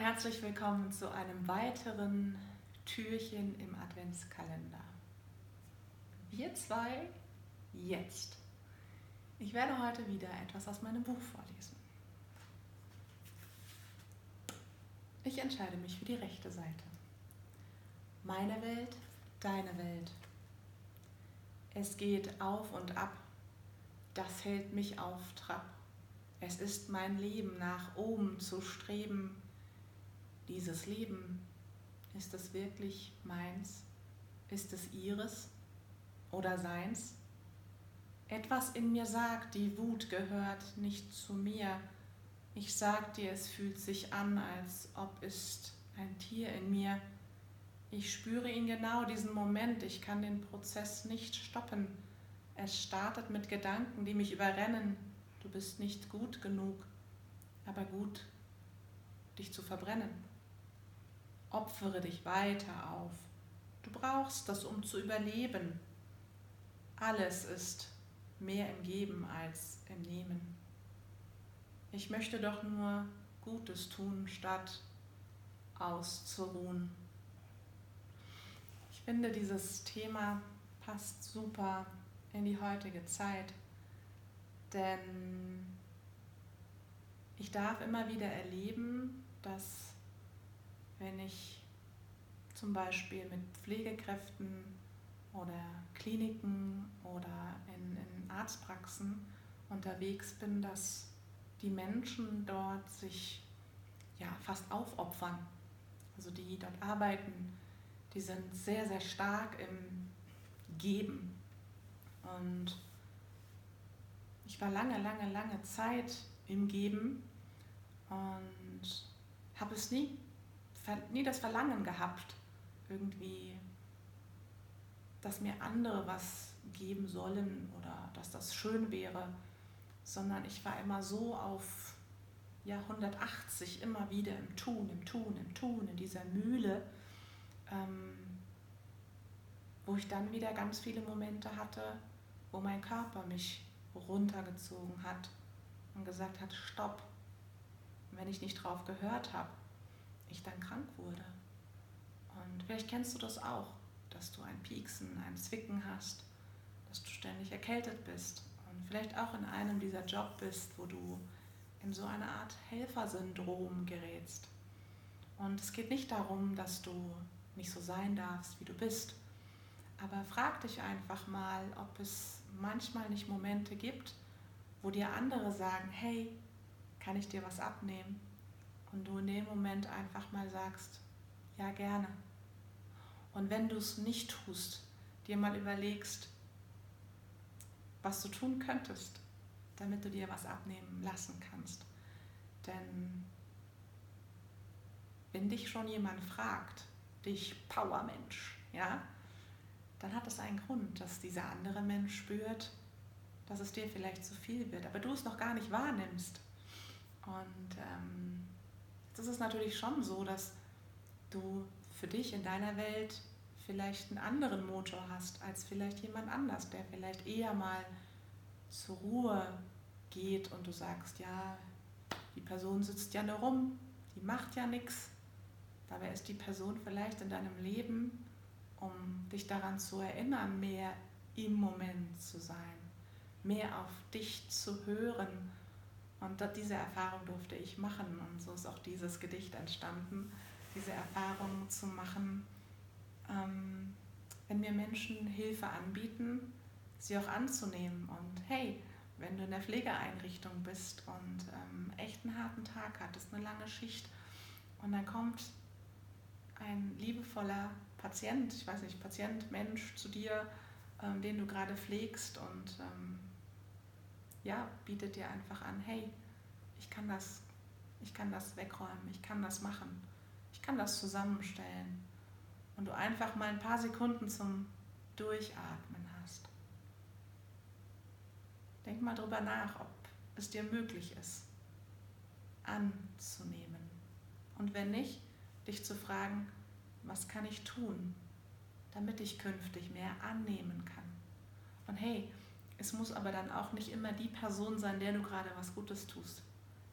herzlich willkommen zu einem weiteren Türchen im Adventskalender. Wir zwei jetzt. Ich werde heute wieder etwas aus meinem Buch vorlesen. Ich entscheide mich für die rechte Seite. Meine Welt, deine Welt. Es geht auf und ab. Das hält mich auf Trab. Es ist mein Leben, nach oben zu streben. Dieses Leben, ist es wirklich meins? Ist es ihres oder seins? Etwas in mir sagt, die Wut gehört nicht zu mir. Ich sag dir, es fühlt sich an, als ob ist ein Tier in mir. Ich spüre ihn genau, diesen Moment. Ich kann den Prozess nicht stoppen. Es startet mit Gedanken, die mich überrennen. Du bist nicht gut genug, aber gut, dich zu verbrennen. Opfere dich weiter auf. Du brauchst das, um zu überleben. Alles ist mehr im Geben als im Nehmen. Ich möchte doch nur Gutes tun, statt auszuruhen. Ich finde, dieses Thema passt super in die heutige Zeit, denn ich darf immer wieder erleben, dass wenn ich zum Beispiel mit Pflegekräften oder Kliniken oder in, in Arztpraxen unterwegs bin, dass die Menschen dort sich ja, fast aufopfern. Also die dort arbeiten, die sind sehr, sehr stark im Geben. Und ich war lange, lange, lange Zeit im Geben und habe es nie, nie das Verlangen gehabt, irgendwie, dass mir andere was geben sollen oder dass das schön wäre sondern ich war immer so auf ja, 180 immer wieder im Tun, im Tun, im Tun, in dieser Mühle, ähm, wo ich dann wieder ganz viele Momente hatte, wo mein Körper mich runtergezogen hat und gesagt hat, stopp. Wenn ich nicht drauf gehört habe, ich dann krank wurde. Und vielleicht kennst du das auch, dass du ein Pieksen, ein Zwicken hast, dass du ständig erkältet bist vielleicht auch in einem dieser Job bist, wo du in so eine Art Helfersyndrom gerätst. Und es geht nicht darum, dass du nicht so sein darfst, wie du bist. Aber frag dich einfach mal, ob es manchmal nicht Momente gibt, wo dir andere sagen, hey, kann ich dir was abnehmen? Und du in dem Moment einfach mal sagst, ja gerne. Und wenn du es nicht tust, dir mal überlegst, was du tun könntest, damit du dir was abnehmen lassen kannst. Denn wenn dich schon jemand fragt, dich Powermensch, ja, dann hat das einen Grund, dass dieser andere Mensch spürt, dass es dir vielleicht zu viel wird, aber du es noch gar nicht wahrnimmst. Und ähm, das ist natürlich schon so, dass du für dich in deiner Welt vielleicht einen anderen Motor hast als vielleicht jemand anders, der vielleicht eher mal zur Ruhe geht und du sagst, ja, die Person sitzt ja nur rum, die macht ja nichts. Dabei ist die Person vielleicht in deinem Leben, um dich daran zu erinnern, mehr im Moment zu sein, mehr auf dich zu hören. Und diese Erfahrung durfte ich machen und so ist auch dieses Gedicht entstanden, diese Erfahrung zu machen, ähm, wenn mir Menschen Hilfe anbieten, sie auch anzunehmen. Und hey, wenn du in der Pflegeeinrichtung bist und ähm, echt einen harten Tag hattest, eine lange Schicht, und dann kommt ein liebevoller Patient, ich weiß nicht, Patient, Mensch zu dir, ähm, den du gerade pflegst und ähm, ja, bietet dir einfach an, hey, ich kann das, ich kann das wegräumen, ich kann das machen, ich kann das zusammenstellen und du einfach mal ein paar Sekunden zum Durchatmen hast. Denk mal drüber nach, ob es dir möglich ist, anzunehmen. Und wenn nicht, dich zu fragen, was kann ich tun, damit ich künftig mehr annehmen kann. Und hey, es muss aber dann auch nicht immer die Person sein, der du gerade was Gutes tust,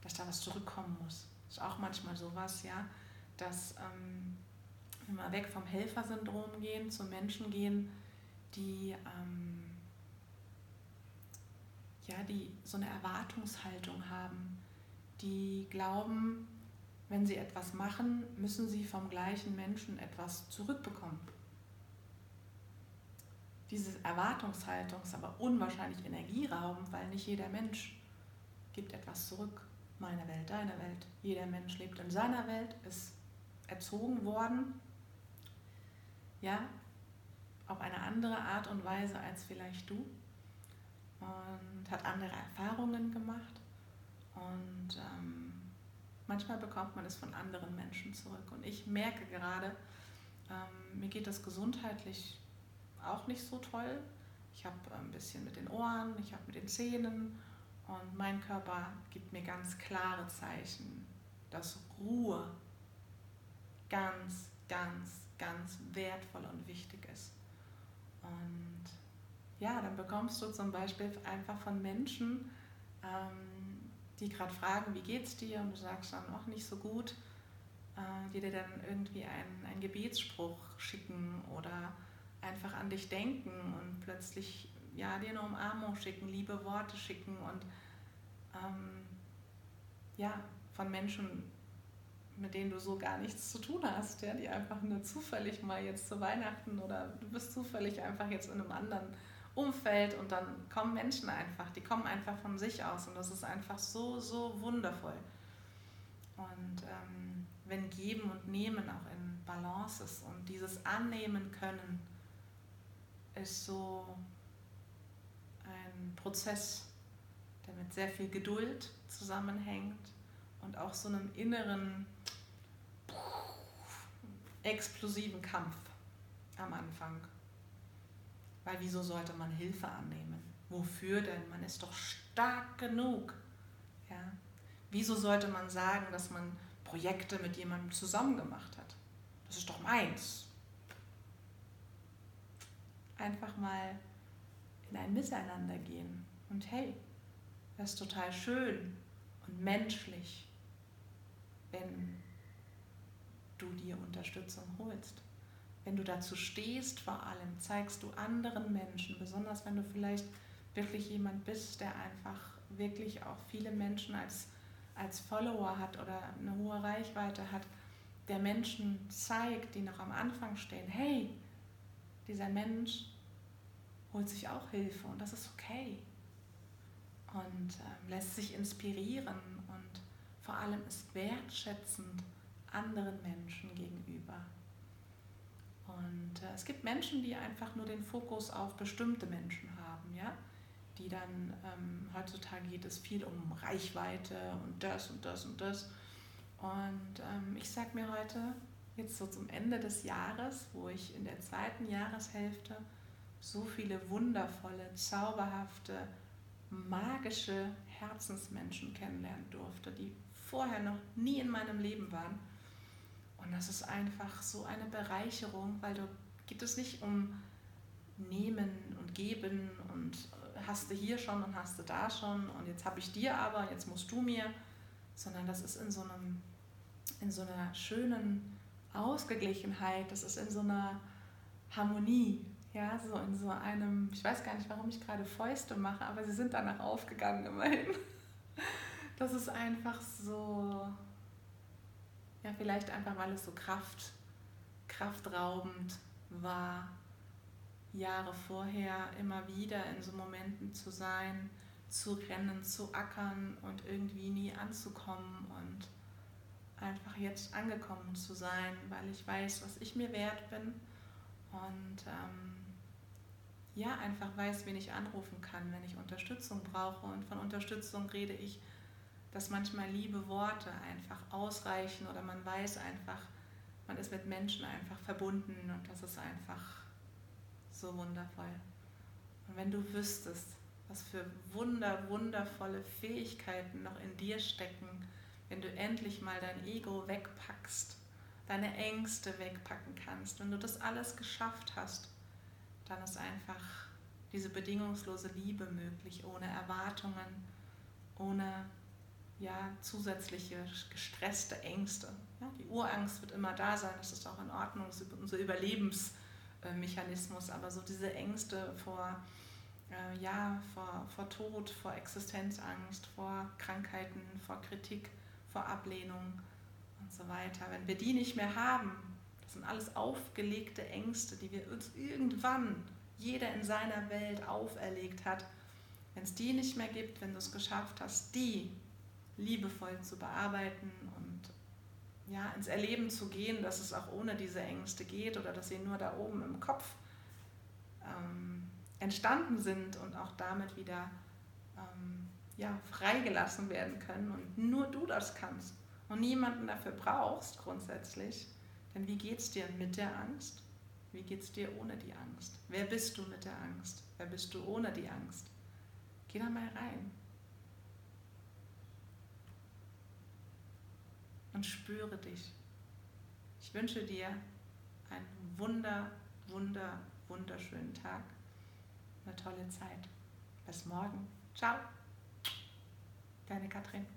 dass da was zurückkommen muss. ist auch manchmal sowas, ja, dass ähm, wir weg vom Helfersyndrom gehen, zu Menschen gehen, die, ähm, ja, die so eine Erwartungshaltung haben, die glauben, wenn sie etwas machen, müssen sie vom gleichen Menschen etwas zurückbekommen. Diese Erwartungshaltung ist aber unwahrscheinlich energieraubend, weil nicht jeder Mensch gibt etwas zurück. Meine Welt, deine Welt. Jeder Mensch lebt in seiner Welt, ist erzogen worden, ja, auf eine andere Art und Weise als vielleicht du und hat andere Erfahrungen gemacht und ähm, manchmal bekommt man es von anderen Menschen zurück. Und ich merke gerade, ähm, mir geht das gesundheitlich auch nicht so toll. Ich habe ein bisschen mit den Ohren, ich habe mit den Zähnen und mein Körper gibt mir ganz klare Zeichen, dass Ruhe ganz, ganz, ganz wertvoll und wichtig ist. Und ja, dann bekommst du zum Beispiel einfach von Menschen, ähm, die gerade fragen, wie geht's dir? Und du sagst dann auch nicht so gut, äh, die dir dann irgendwie einen, einen Gebetsspruch schicken einfach an dich denken und plötzlich ja, dir eine Umarmung schicken, liebe Worte schicken und ähm, ja, von Menschen, mit denen du so gar nichts zu tun hast, ja, die einfach nur zufällig mal jetzt zu Weihnachten oder du bist zufällig einfach jetzt in einem anderen Umfeld und dann kommen Menschen einfach, die kommen einfach von sich aus und das ist einfach so, so wundervoll. Und ähm, wenn Geben und Nehmen auch in Balance ist und dieses Annehmen können, ist so ein Prozess, der mit sehr viel Geduld zusammenhängt und auch so einem inneren explosiven Kampf am Anfang. Weil wieso sollte man Hilfe annehmen? Wofür denn? Man ist doch stark genug. Ja? Wieso sollte man sagen, dass man Projekte mit jemandem zusammen gemacht hat? Das ist doch meins. Einfach mal in ein Miteinander gehen. Und hey, das ist total schön und menschlich, wenn du dir Unterstützung holst wenn du dazu stehst, vor allem zeigst du anderen Menschen, besonders wenn du vielleicht wirklich jemand bist, der einfach wirklich auch viele Menschen als, als Follower hat oder eine hohe Reichweite hat, der Menschen zeigt, die noch am Anfang stehen, hey, dieser Mensch holt sich auch Hilfe und das ist okay und äh, lässt sich inspirieren und vor allem ist wertschätzend anderen Menschen gegenüber. Und äh, es gibt Menschen, die einfach nur den Fokus auf bestimmte Menschen haben, ja, die dann ähm, heutzutage geht es viel um Reichweite und das und das und das. Und ähm, ich sage mir heute, jetzt so zum Ende des Jahres, wo ich in der zweiten Jahreshälfte so viele wundervolle, zauberhafte, magische Herzensmenschen kennenlernen durfte, die vorher noch nie in meinem Leben waren. Und das ist einfach so eine Bereicherung, weil du geht es nicht um Nehmen und Geben und äh, hast du hier schon und hast du da schon und jetzt habe ich dir aber, jetzt musst du mir, sondern das ist in so einem, in so einer schönen Ausgeglichenheit, das ist in so einer Harmonie, ja, so in so einem, ich weiß gar nicht, warum ich gerade Fäuste mache, aber sie sind danach aufgegangen immerhin. Das ist einfach so, ja, vielleicht einfach, weil es so Kraft, kraftraubend war, Jahre vorher immer wieder in so Momenten zu sein, zu rennen, zu ackern und irgendwie nie anzukommen und einfach jetzt angekommen zu sein, weil ich weiß, was ich mir wert bin und ähm, ja, einfach weiß, wen ich anrufen kann, wenn ich Unterstützung brauche. Und von Unterstützung rede ich dass manchmal liebe Worte einfach ausreichen oder man weiß einfach, man ist mit Menschen einfach verbunden und das ist einfach so wundervoll. Und wenn du wüsstest, was für wunder, wundervolle Fähigkeiten noch in dir stecken, wenn du endlich mal dein Ego wegpackst, deine Ängste wegpacken kannst, wenn du das alles geschafft hast, dann ist einfach diese bedingungslose Liebe möglich, ohne Erwartungen, ohne ja, zusätzliche gestresste Ängste. Ja, die Urangst wird immer da sein, das ist auch in Ordnung, das ist unser Überlebensmechanismus, aber so diese Ängste vor, äh, ja, vor, vor Tod, vor Existenzangst, vor Krankheiten, vor Kritik, vor Ablehnung und so weiter, wenn wir die nicht mehr haben, das sind alles aufgelegte Ängste, die wir uns irgendwann jeder in seiner Welt auferlegt hat, wenn es die nicht mehr gibt, wenn du es geschafft hast, die liebevoll zu bearbeiten und ja, ins Erleben zu gehen, dass es auch ohne diese Ängste geht oder dass sie nur da oben im Kopf ähm, entstanden sind und auch damit wieder ähm, ja, freigelassen werden können und nur du das kannst und niemanden dafür brauchst grundsätzlich. Denn wie geht es dir mit der Angst? Wie geht es dir ohne die Angst? Wer bist du mit der Angst? Wer bist du ohne die Angst? Geh da mal rein. und spüre dich. Ich wünsche dir einen wunder, wunder, wunderschönen Tag, eine tolle Zeit. Bis morgen. Ciao. Deine Katrin.